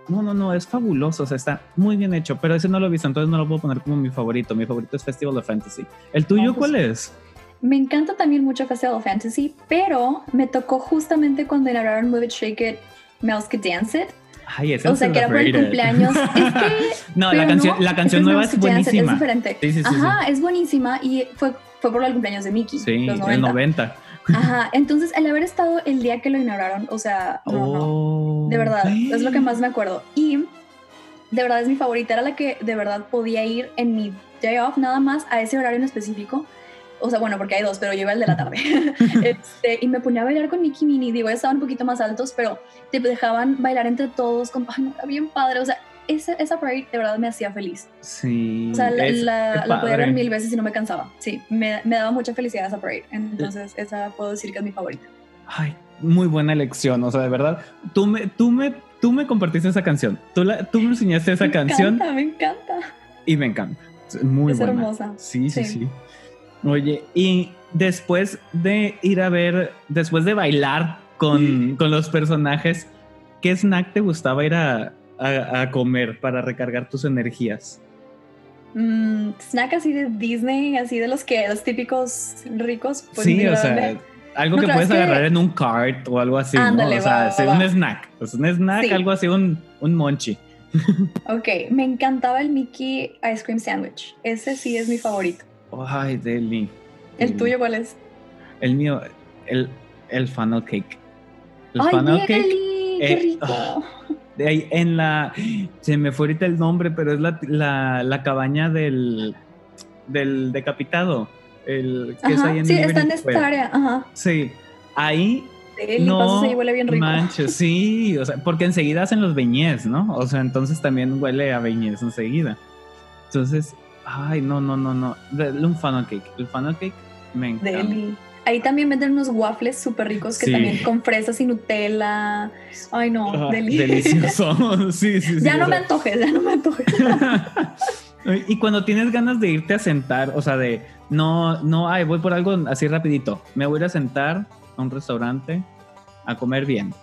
No, no, no, es fabuloso. O sea, está muy bien hecho. Pero ese no lo he visto, entonces no lo puedo poner como mi favorito. Mi favorito es Festival of Fantasy. ¿El tuyo Ah, pues cuál es? Me encanta también mucho Festival of Fantasy, pero me tocó justamente cuando inauguraron Move It, Shake It, Mouse Could Dance It. Ay, ese O sea, que era por el cumpleaños. Es que No, la canción, no, la canción ese nueva es Dance buenísima. Es diferente. Sí, sí, sí, Ajá, es buenísima y fue, fue por el cumpleaños de Mickey, Sí, los el 90. 90. Ajá, entonces el haber estado el día que lo inauguraron, o sea, no, no, de verdad, es lo que más me acuerdo. Y de verdad es mi favorita, era la que de verdad podía ir en mi day off nada más a ese horario en específico. O sea, bueno, porque hay dos, pero yo iba el de la tarde. Este, y me ponía a bailar con Mickey Minnie. Digo, ya estaban un poquito más altos, pero te dejaban bailar entre todos. Con, ay, no, era bien padre. O sea, esa, esa parade de verdad me hacía feliz. Sí. O sea, la, es- la- podía ver mil veces y no me cansaba. Sí, me, me daba mucha felicidad esa parade. Entonces, esa puedo decir que es mi favorita. Ay, muy buena elección, o sea, de verdad. Tú me, tú me, tú me compartiste esa canción. Tú, la, tú me enseñaste esa me canción encanta, me encanta. y me encanta. Es muy Es buena. hermosa. Sí, sí, Sí. sí, Oye, y después de ir a ver, después de bailar con, con los personajes, ¿qué snack te gustaba ir a, a- a comer para recargar tus energías? Mm, snack así de Disney, así de los que, los típicos ricos. Pues sí, o sea, algo No, que puedes es que- agarrar en un cart o algo así, Ándale, ¿no? O sea, va, va, un va. snack, pues un snack, Sí. algo así, un, un monchi. Ok, me encantaba el Mickey Ice Cream Sandwich. Ese sí es mi favorito. Ay, Deli. ¿El Deli. tuyo cuál es? El mío, el, el funnel cake. El ¡Ay, funnel cake. Deli! ¡Qué eh, rico! De ahí en la. Se me fue ahorita el nombre, pero es la, la, la cabaña del, del decapitado. El que es Ajá, ahí en sí, está en esta área. Ajá. Sí. Ahí Deli, no ahí, huele bien rico. manches, sí, o sea, porque enseguida hacen los beñés, ¿no? O sea, entonces también huele a beñés enseguida. Entonces, ay, no, no, no, no. Un funnel cake. El funnel cake me encanta. Deli. Ahí también venden unos waffles súper ricos que Sí. también con fresas y Nutella. Ay, no, Ah, deli- delicioso. sí, sí, sí. ya no me sea. antojes, ya no me antojes. y cuando tienes ganas de irte a sentar, o sea, de no, no, ay, voy por algo así rapidito. Me voy a ir a sentar a un restaurante a comer bien.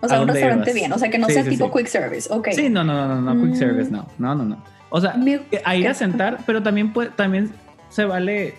O sea, ¿A un restaurante ibas? bien, o sea, que no sea tipo quick service. Ok. Sí, no, no, no, no, no, quick Mm. service, no, no, no, no. O sea, Me- a ir a sentar, pero también puede, también se vale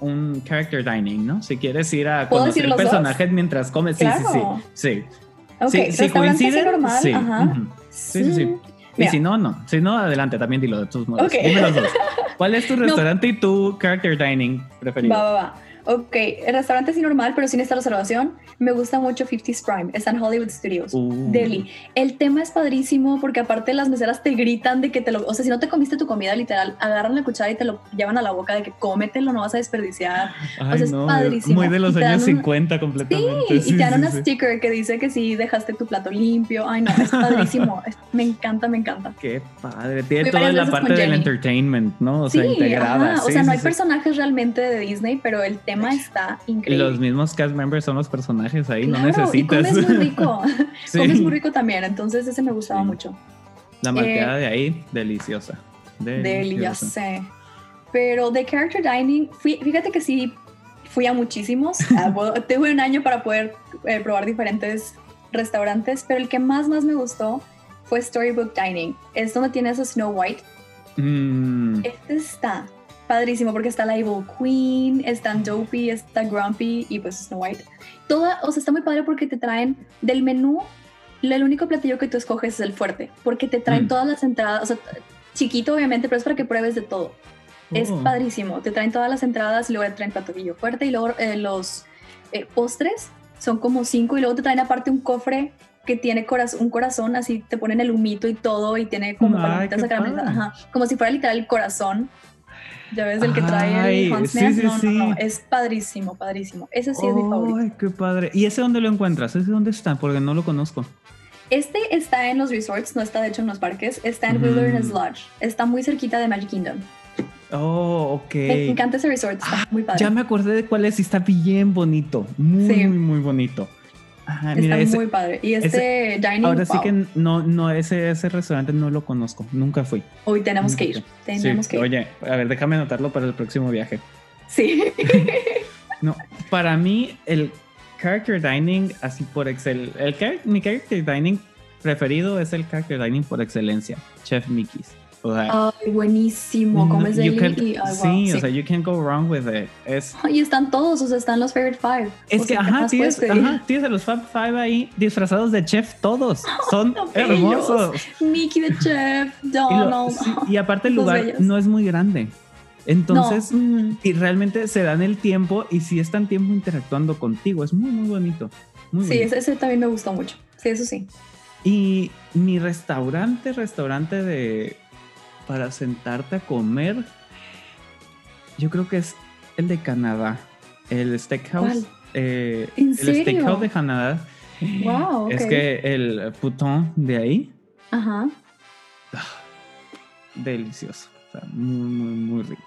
un character dining, ¿no? Si quieres ir a ¿Puedo conocer dos? personajes mientras comes, sí, Claro. sí, sí, sí. Ok, Sí, si coinciden, normal, sí. ajá. Sí, sí, sí. Mm, Y si no, no. Si no, adelante, también dilo de tus modos. Ok. Dime los dos. ¿Cuál es tu No. restaurante y tu character dining preferido? Va, va, va. Ok, el restaurante así normal, pero sin esta reservación. Me gusta mucho 50s Prime. Está en Hollywood Studios. Uh. Delhi. El tema es padrísimo porque aparte las meseras te gritan de que te lo... O sea, si no te comiste tu comida literal, agarran la cuchara y te lo llevan a la boca de que cómetelo, no vas a desperdiciar. Ay, sea, es no, padrísimo. Muy de los Y años un- 50 Sí, completamente. y Sí, te dan sí, una sí. sticker que dice que sí dejaste tu plato limpio. Ay, no, es padrísimo. Es- me encanta, me encanta. Qué padre. Tiene Fui toda la parte del entertainment, ¿no? O sea, sí, integrada. ajá. o Sí, sea, no sí, hay sí. personajes realmente de Disney, pero el tema está Y increíble. los mismos cast members son los personajes ahí, no necesitas. Y comes muy rico. Sí. Comes muy rico también, entonces ese me gustaba Sí. mucho. La malteada de ahí, deliciosa. Deliciosa. sé. Pero de character dining, fui, fíjate que sí fui a muchísimos. Ah, tuve un año para poder eh, probar diferentes restaurantes, pero el que más, más me gustó fue Storybook Dining. Es donde tienes a Snow White. Mm, Este está padrísimo porque está la Evil Queen, están Dopey, está Grumpy y pues Snow White. Toda, o sea, está muy padre porque te traen del menú, el único platillo que tú escoges es el fuerte, porque te traen Mm. todas las entradas, o sea, chiquito obviamente, pero es para que pruebes de todo. Es oh. padrísimo, te traen todas las entradas y luego te traen platillo fuerte y luego eh, los eh, postres son como cinco y luego te traen aparte un cofre que tiene coraz- un corazón, así te ponen el humito y todo y tiene como Ay, ajá, como si fuera literal el corazón. Ya ves, el que trae Ay, el Hans sí, sí, no, sí. no, no, es padrísimo, padrísimo. Ese sí es mi favorito. Ay, qué padre. ¿Y ese dónde lo encuentras? ¿Ese dónde está? Porque no lo conozco. Este está en los resorts, no está de hecho en los parques, está en Mm. Wilderness Lodge, está muy cerquita de Magic Kingdom. Oh, ok. Me encanta ese resort, está Ah, muy padre. Ya me acordé de cuál es y está bien bonito. Muy, muy, muy bonito. Está mira, ese- muy padre. Y este dining, ahora sí que no, no, ese, ese restaurante no lo conozco. Nunca fui. Hoy tenemos que ir, Sí, tenemos que ir. Oye, a ver, déjame anotarlo para el próximo viaje. Sí. No, para mí el character dining así por excel, el mi character dining preferido es el character dining por excelencia, Chef Mickey's. O sea, Ay, buenísimo. no- y ay, wow, sí, sí. o sea, you can't go wrong with it. Es Y están todos, o sea, están los favorite five. Es O que, sea, ¿qué ajá, tienes, ajá, tienes a los Fab Five ahí disfrazados de chef todos. Son hermosos. Mickey the Chef, Y, lo- Donald. sí, y aparte el lugar no es muy grande. Entonces, no, mm, y realmente se dan el tiempo y si están tiempo interactuando contigo. Es muy, muy bonito. Muy sí, bonito. ese, ese también me gustó mucho. Sí, eso sí. Y mi restaurante, restaurante de para sentarte a comer, yo creo que es el de Canadá, el Steakhouse. Eh, ¿En el serio? Steakhouse de Canadá. Wow, Es que el puton de ahí, Ajá. delicioso. O sea, muy, muy, muy rico.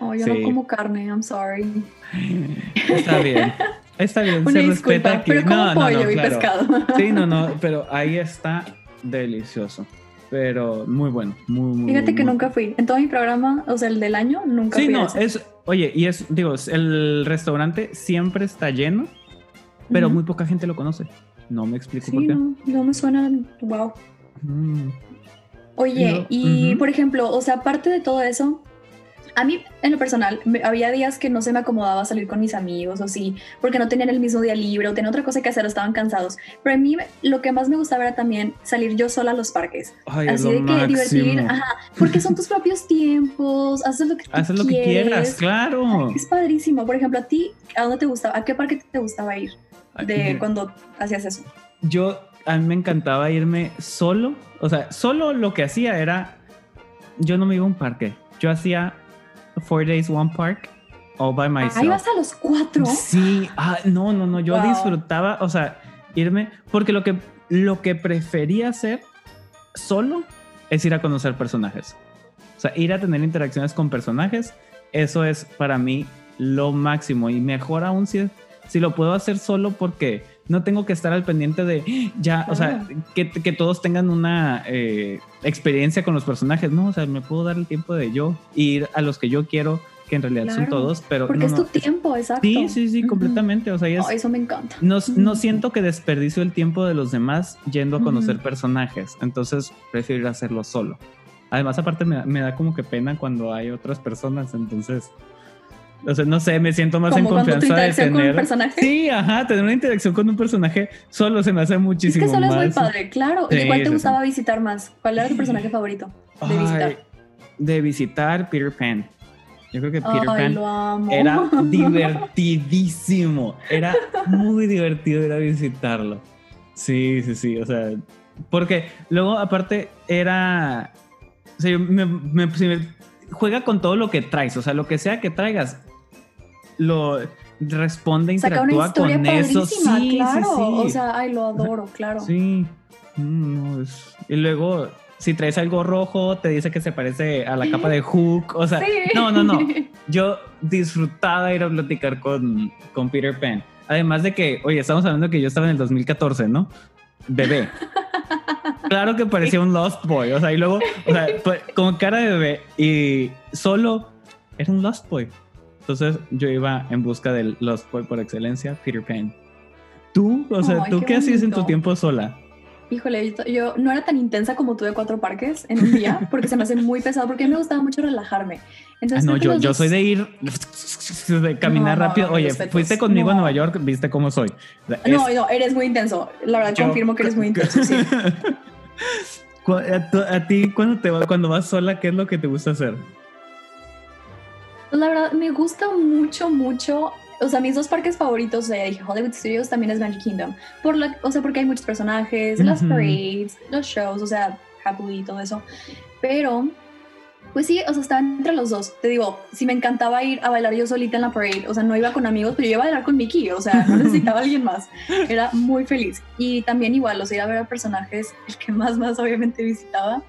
Oh, yo Sí. no como carne, I'm sorry. Está bien. Está bien, Una se disculpa, respeta aquí. pero como No, no, no, pollo y claro. pescado. Sí, no, no, pero ahí está delicioso. Pero muy bueno, muy, muy Fíjate muy, que muy nunca fui. En todo mi programa, o sea, el del año, nunca Sí, fui. a no, es, oye, y es, digo, el restaurante siempre está lleno, pero muy poca gente lo conoce. No me explico por Sí, qué. no, no me suena. Wow. Mm, Oye, No, y por ejemplo, o sea, aparte de todo eso, a mí en lo personal, me- había días que no se me acomodaba salir con mis amigos o sí, porque no tenían el mismo día libre o tenían otra cosa que hacer o estaban cansados. Pero a mí lo que más me gustaba era también salir yo sola a los parques. Ay, Así de que divertir, máximo. ajá, porque son tus propios tiempos, haces lo que Haces lo que quieras, claro. Es padrísimo. Por ejemplo, a ti, ¿a dónde te gustaba? ¿A qué parque te gustaba ir Ay, de mira, cuando hacías eso? Yo, a mí me encantaba irme solo. O sea, solo lo que hacía era, yo no me iba a un parque. Yo hacía Four Days One Park all by myself. Ahí vas a los cuatro. Sí, ah, no, no, no, yo Wow. disfrutaba, o sea, irme, porque lo que, lo que prefería hacer solo es ir a conocer personajes. O sea, ir a tener interacciones con personajes, eso es para mí lo máximo y mejor aún si, si lo puedo hacer solo porque no tengo que estar al pendiente de ya, o sea, que, que todos tengan una eh, experiencia con los personajes, ¿no? O sea, me puedo dar el tiempo de yo ir a los que yo quiero, que en realidad son todos, pero... Porque no, es tu no, tiempo, exacto. Sí, sí, sí, completamente. O sea, es- Oh, eso me encanta. no, no siento que desperdicio el tiempo de los demás yendo a conocer personajes. Entonces prefiero ir a hacerlo solo. Además, aparte me, me da como que pena cuando hay otras personas. Entonces, o sea, no sé, me siento más en Como confianza de interacción con un tener. personaje. Sí, ajá, tener una interacción con un personaje solo se me hace Es muchísimo que solo es muy padre, claro. Sí, ¿Y cuál te sí. gustaba visitar más? ¿Cuál era tu personaje favorito de Ay, visitar? de visitar Peter Pan. Yo creo que Peter Ay, Pan lo amo. era divertidísimo. Era muy divertido ir a visitarlo. Sí, sí, sí. O sea, porque luego, aparte, era. O sea, me- juega con todo lo que traes. O sea, lo que sea que traigas, lo responde, Saca una interactúa historia con eso. Sí, padrísima, sí, claro. sí. O sea, ay, lo adoro, claro. Sí. Mm, Y luego, si traes algo rojo, te dice que se parece a la capa de Hook. O sea, Sí. no, no, no. Yo disfrutaba ir a platicar con, con Peter Pan. Además de que, oye, estamos hablando que yo estaba en el 2014, ¿no? Bebé. Claro que parecía un Lost Boy. O sea, y luego, o sea, con cara de bebé y solo era un Lost Boy. Entonces yo iba en busca del Lost Boy por excelencia, Peter Pan. ¿Tú? O sea, ¿tú qué qué hacías en tu tiempo sola? Híjole, yo, no era tan intensa como tú de cuatro parques en un día, porque se me hace muy pesado, porque a mí me gustaba mucho relajarme. Ah, Entonces, no, creo que yo, los yo dos- soy de ir, de caminar No, no, rápido. no, Oye, fuiste conmigo a No. Nueva York, viste cómo soy. O sea, No, es- no, eres muy intenso. La verdad, yo- confirmo que eres muy intenso, sí. A ti, cuando, te, va- cuando vas sola, ¿qué es lo que te gusta hacer? Pues la verdad, me gusta mucho, mucho. O sea, mis dos parques favoritos de Hollywood Studios también es Magic Kingdom. Por la, o sea, porque hay muchos personajes, las parades, los shows, o sea, Happily y todo eso. Pero, pues sí, o sea, estaba entre los dos. Te digo, si me encantaba ir a bailar yo solita en la parade, o sea, no iba con amigos, pero yo iba a bailar con Mickey, o sea, no necesitaba a alguien más. Era muy feliz. Y también igual, o sea, ir a ver a personajes, el que más, más obviamente visitaba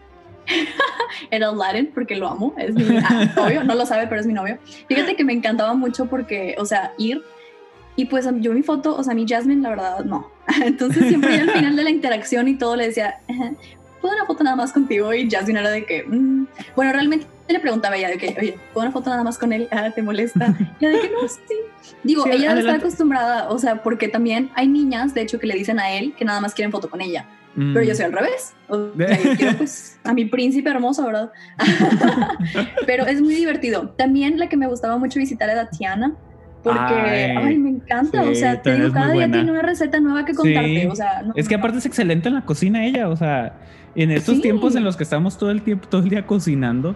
era Aladdin, porque lo amo, es mi ah, obvio, no lo sabe, pero es mi novio. Fíjate que me encantaba mucho porque, o sea, ir y pues yo mi foto, o sea, mi Jasmine, la verdad, no. Entonces siempre al final de la interacción y todo le decía, ¿puedo una foto nada más contigo? Y Jasmine era de que, "Mm". bueno, realmente le preguntaba a ella de que, oye, ¿puedo una foto nada más con él? Ah, ¿te molesta? Y de que no, sí. Digo, Sí, ella está adelante. acostumbrada, o sea, porque también hay niñas, de hecho, que le dicen a él que nada más quieren foto con ella. Pero Mm. yo soy al revés. O sea, yo quiero pues a mi príncipe hermoso, ¿verdad? Pero es muy divertido. También la que me gustaba mucho visitar era Tiana. Porque, Ay, ay, me encanta. o sí, sea, te digo, cada día buena. tiene una receta nueva que contarte. Sí. O sea, no- Es que aparte es excelente en la cocina ella, o sea, en estos Sí. tiempos en los que estamos todo el tiempo, todo el día cocinando,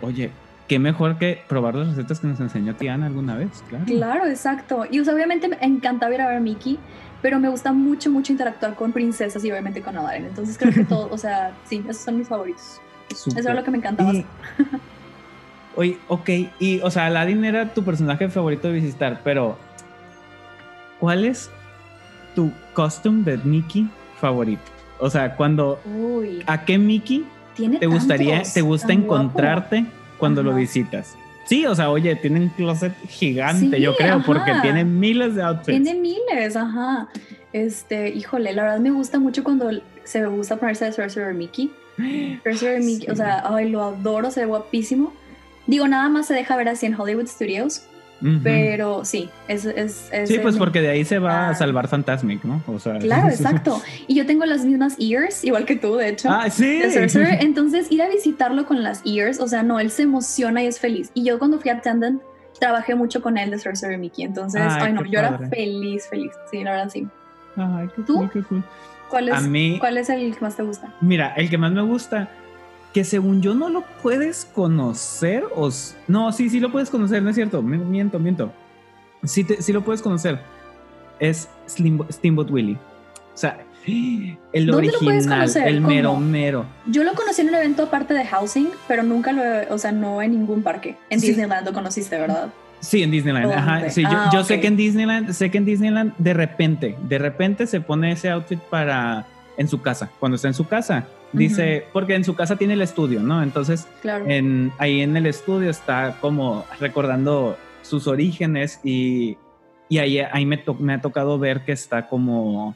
oye, qué mejor que probar las recetas que nos enseñó Tiana alguna vez, claro. Claro, exacto. Y o sea, obviamente me encantaba ir a ver a Mickey, pero me gusta mucho, mucho interactuar con princesas y obviamente con Aladdin. Entonces creo que todo, o sea, sí, esos son mis favoritos. Eso era lo que me encantaba. Y- Oye, ok, y o sea, Aladdin era tu personaje favorito de visitar, pero ¿cuál es tu costume de Mickey favorito? O sea, cuando Uy, ¿a qué Mickey te gustaría, tantos, te gusta guapo. encontrarte cuando lo visitas? Sí, o sea, oye, tiene un closet gigante, Sí, yo creo, porque ajá. tiene miles de outfits. Tiene miles, ajá. Este, híjole, la verdad me gusta mucho cuando se me gusta ponerse de Sorcerer Mickey. Sorcerer Mickey, o sea, ay, lo adoro, se ve guapísimo. Digo, nada más se deja ver así en Hollywood Studios, Pero sí, es... es, es Sí, pues porque de ahí se va a Ah. salvar Fantasmic, ¿no? O sea, Claro, exacto. Y yo tengo las mismas ears, igual que tú, de hecho. Ah, sí. Sorcerer. Entonces, ir a visitarlo con las ears, o sea, no, él se emociona y es feliz. Y yo cuando fui attendant, trabajé mucho con él de Sorcerer Mickey. Entonces, Ay, ay, no, yo era padre. feliz, feliz. Sí, la verdad, sí. Ay, qué ¿Tú? cool, qué cool. ¿Cuál es, A mí, ¿Cuál es el que más te gusta? mira, el que más me gusta, que según yo no lo puedes conocer, o... No, sí, sí lo puedes conocer, no es cierto, mi- miento, miento. Sí, te- sí lo puedes conocer. Es Slim- Steamboat Willie. O sea, el ¿Dónde lo puedes original, conocer? el mero ¿Cómo? mero. Yo lo conocí en un evento aparte de Housing, pero nunca lo, o sea, no en ningún parque. En Sí. Disneyland lo conociste, ¿verdad? Sí, en Disneyland. Ajá, sí, yo, Ah, yo sé que en Disneyland, sé que en Disneyland de repente, de repente se pone ese outfit para en su casa. Cuando está en su casa, dice, porque en su casa tiene el estudio, ¿no? Entonces, Claro. en, ahí en el estudio está como recordando sus orígenes y, y ahí, ahí me, to- me ha tocado ver que está como,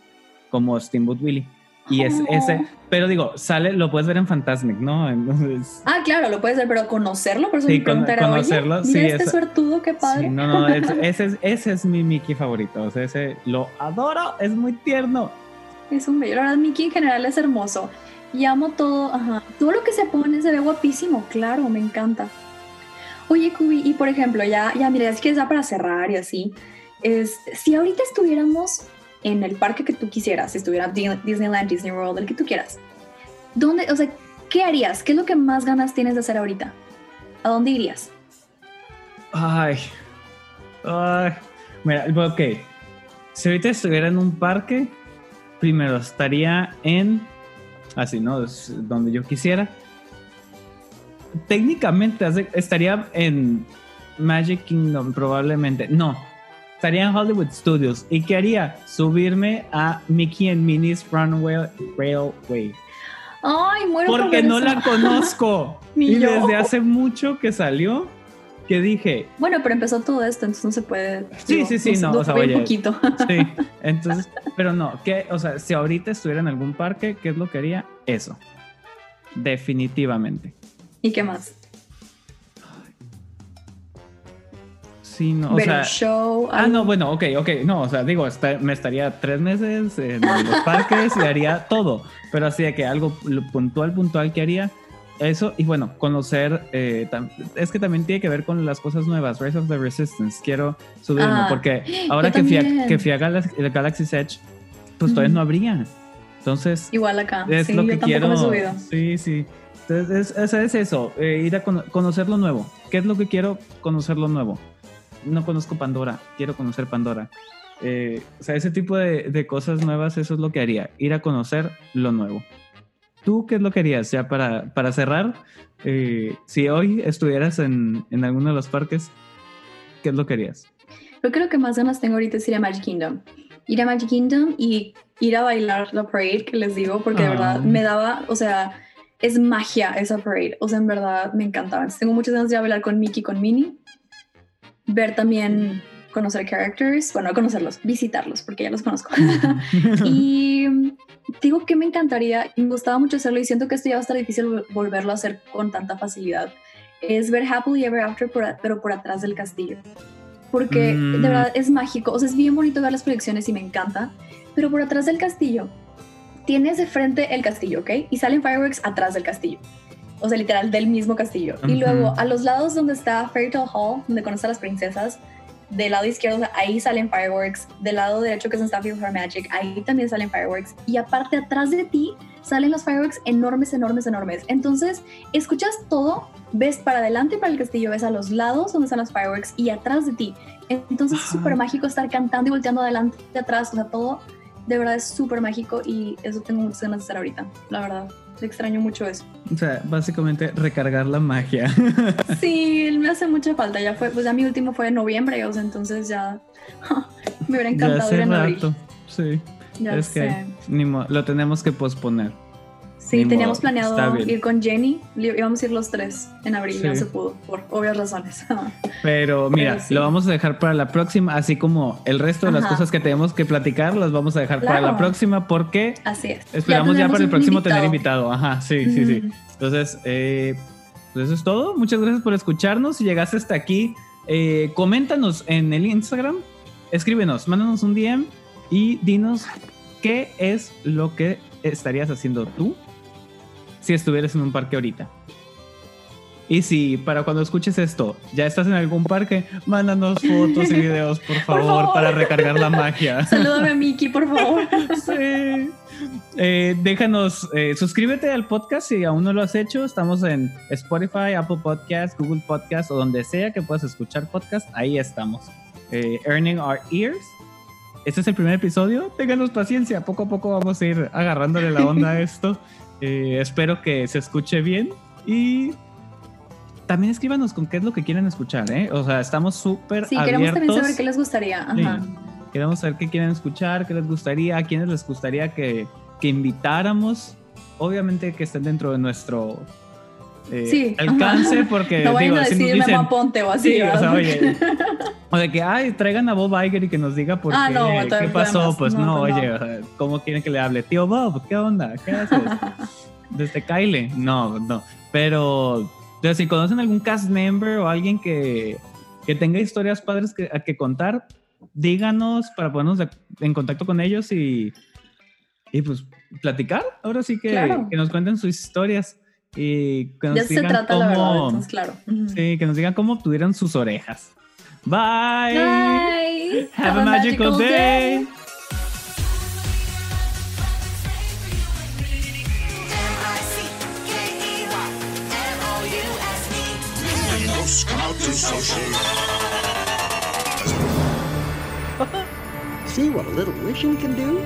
como Steamboat Willie. Y es Oh. ese, pero digo, sale, lo puedes ver en Fantasmic, ¿no? Entonces, Ah, claro, lo puedes ver, pero conocerlo, por eso Sí, pregunta con- conocerlo, oye, sí, mira este eso- suertudo, qué padre. sí, no, no, es- ese, es, ese es mi Mickey favorito. O sea, ese lo adoro, es muy tierno. Es un bello. La verdad, Mickey en general es hermoso. Y amo todo, ajá. Todo lo que se pone se ve guapísimo, claro, me encanta. Oye, Kubi, y por ejemplo, ya, ya, mira, es que ya para cerrar y así, es, si ahorita estuviéramos en el parque que tú quisieras, si estuviera Di- Disneyland, Disney World, el que tú quieras, ¿dónde, o sea, qué harías? ¿Qué es lo que más ganas tienes de hacer ahorita? ¿A dónde irías? Ay. Ay. Mira, ok. Si ahorita estuviera en un parque, primero estaría en. Así, ¿no? Es donde yo quisiera. Técnicamente hace- estaría en Magic Kingdom, probablemente. No. Estaría en Hollywood Studios. ¿Y qué haría? Subirme a Mickey and Minnie's Runaway Railway. Ay, muero por Porque no la conozco. Y yo. desde hace mucho que salió, que dije, Bueno, pero empezó todo esto, entonces no se puede. Sí, sí, sí, no, o sea, oye. poquito. Sí, entonces, pero no, que, o sea, si ahorita estuviera en algún parque, ¿qué es lo que haría? Eso. Definitivamente. ¿Y qué más? Sí, no, o Ver sea. un show. Ah, algo. no, bueno, ok, ok, no, o sea, digo, me estaría tres meses en los parques y haría todo, pero así de que algo lo puntual, puntual que haría, eso, y bueno, conocer, eh, es que también tiene que ver con las cosas nuevas, Rise of the Resistance, quiero subirme, Ah, porque ahora que fui, a, que fui a Galaxy, Galaxy's Edge, pues todavía Ujú. no habría, entonces... Igual acá. Es sí, lo que quiero. me he subido. Sí, sí. Entonces, es, es- es eso, eh, ir a cono- conocer lo nuevo. ¿Qué es lo que quiero? Conocer lo nuevo. No conozco Pandora, quiero conocer Pandora. Eh, o sea, ese tipo de, de cosas nuevas, eso es lo que haría, ir a conocer lo nuevo. ¿Tú qué es lo que harías? Ya para, para cerrar, eh, si hoy estuvieras en, en alguno de los parques, ¿qué es lo que harías? Yo creo que más ganas tengo ahorita es ir a Magic Kingdom. Ir a Magic Kingdom y ir a bailar la parade que les digo, porque de Ah. verdad me daba, o sea, es magia esa parade. O sea, en verdad me encantaba. Entonces, tengo muchas ganas de ir a bailar con Mickey, con Minnie. Ver también, conocer characters. Bueno, no conocerlos, visitarlos, porque ya los conozco. y mm, digo que me encantaría, me gustaba mucho hacerlo y siento que esto ya va a estar difícil vol- volverlo a hacer con tanta facilidad. Es ver Happily Ever After, por pero por atrás del castillo. Porque Mm. de verdad es mágico, o sea, es bien bonito ver las proyecciones y me encanta, pero por atrás del castillo tienes de frente el castillo, ¿ok? Y salen fireworks atrás del castillo. O sea, literal, del mismo castillo. Y luego, a los lados donde está Fairy Tale Hall, donde conoce a las princesas, del lado izquierdo, ahí salen fireworks. Del lado derecho, que es en of Her Magic, ahí también salen fireworks. Y aparte, atrás de ti, salen los fireworks enormes, enormes, enormes. Entonces, escuchas todo, ves para adelante para el castillo, ves a los lados donde están los fireworks y atrás de ti. Entonces, es Ajá. súper mágico estar cantando y volteando adelante y atrás. O sea, todo de verdad es súper mágico y eso tengo muchas ganas de hacer ahorita, la verdad. Extraño mucho eso. o sea, básicamente recargar la magia. Sí, me hace mucha falta. Ya fue, pues ya mi último fue en noviembre, o sea, entonces ya me hubiera ya encantado hace ir en abril. rato. Sí, Ya es que sé. ni mo- lo tenemos que posponer. Sí, teníamos modo, planeado ir con Jenny. Íbamos a ir los tres en abril, no se pudo, por obvias razones. Pero mira, Pero sí. lo vamos a dejar para la próxima, así como el resto de las cosas que tenemos que platicar, las vamos a dejar para la próxima porque Así es. esperamos ya, para el próximo tener invitado. Ajá, sí, sí, sí. Entonces, eh, pues eso es todo. Muchas gracias por escucharnos. Si llegaste hasta aquí, eh, coméntanos en el Instagram, escríbenos, mándanos un DM y dinos qué es lo que estarías haciendo tú si estuvieras en un parque ahorita. Y si para cuando escuches esto ya estás en algún parque, mándanos fotos y videos, por favor, favor. para recargar la magia. Salúdame a Miki, por favor. Sí. Eh, déjanos, eh, suscríbete al podcast si aún no lo has hecho. Estamos en Spotify, Apple Podcast, Google Podcast o donde sea que puedas escuchar podcast. Ahí estamos. Eh, Earning Our Ears. Este es el primer episodio. Ténganos paciencia. Poco a poco vamos a ir agarrándole la onda a esto. Eh, espero que se escuche bien. Y también escríbanos con qué es lo que quieren escuchar. ¿eh? O sea, estamos súper Sí, queremos también saber qué les gustaría. Sí. Ajá. Queremos saber qué quieren escuchar, qué les gustaría, a quiénes les gustaría que, que invitáramos. Obviamente que estén dentro de nuestro eh, Sí, alcance porque No vayan digo, a si nos decir dicen, Memo Aponte o así. Sí, o sea, oye. O de que, ay, traigan a Bob Iger y que nos diga por Ah, qué, no, qué pasó. más. Pues no, No, pues oye, no. o sea, ¿cómo quieren que le hable? Tío Bob, ¿qué onda? ¿Qué haces? Desde Kyle. No, no. Pero, sea, si conocen algún cast member o alguien que, que tenga historias padres que, a que contar, díganos para ponernos de- en contacto con ellos y, y pues platicar. Ahora sí que, Claro. que nos cuenten sus historias y que nos ya digan se trata cómo, la verdad, entonces, claro. Sí, que nos digan cómo obtuvieron sus orejas. Bye. Bye. Have, Have a, magical, magical day. day. See what a little wishing can do?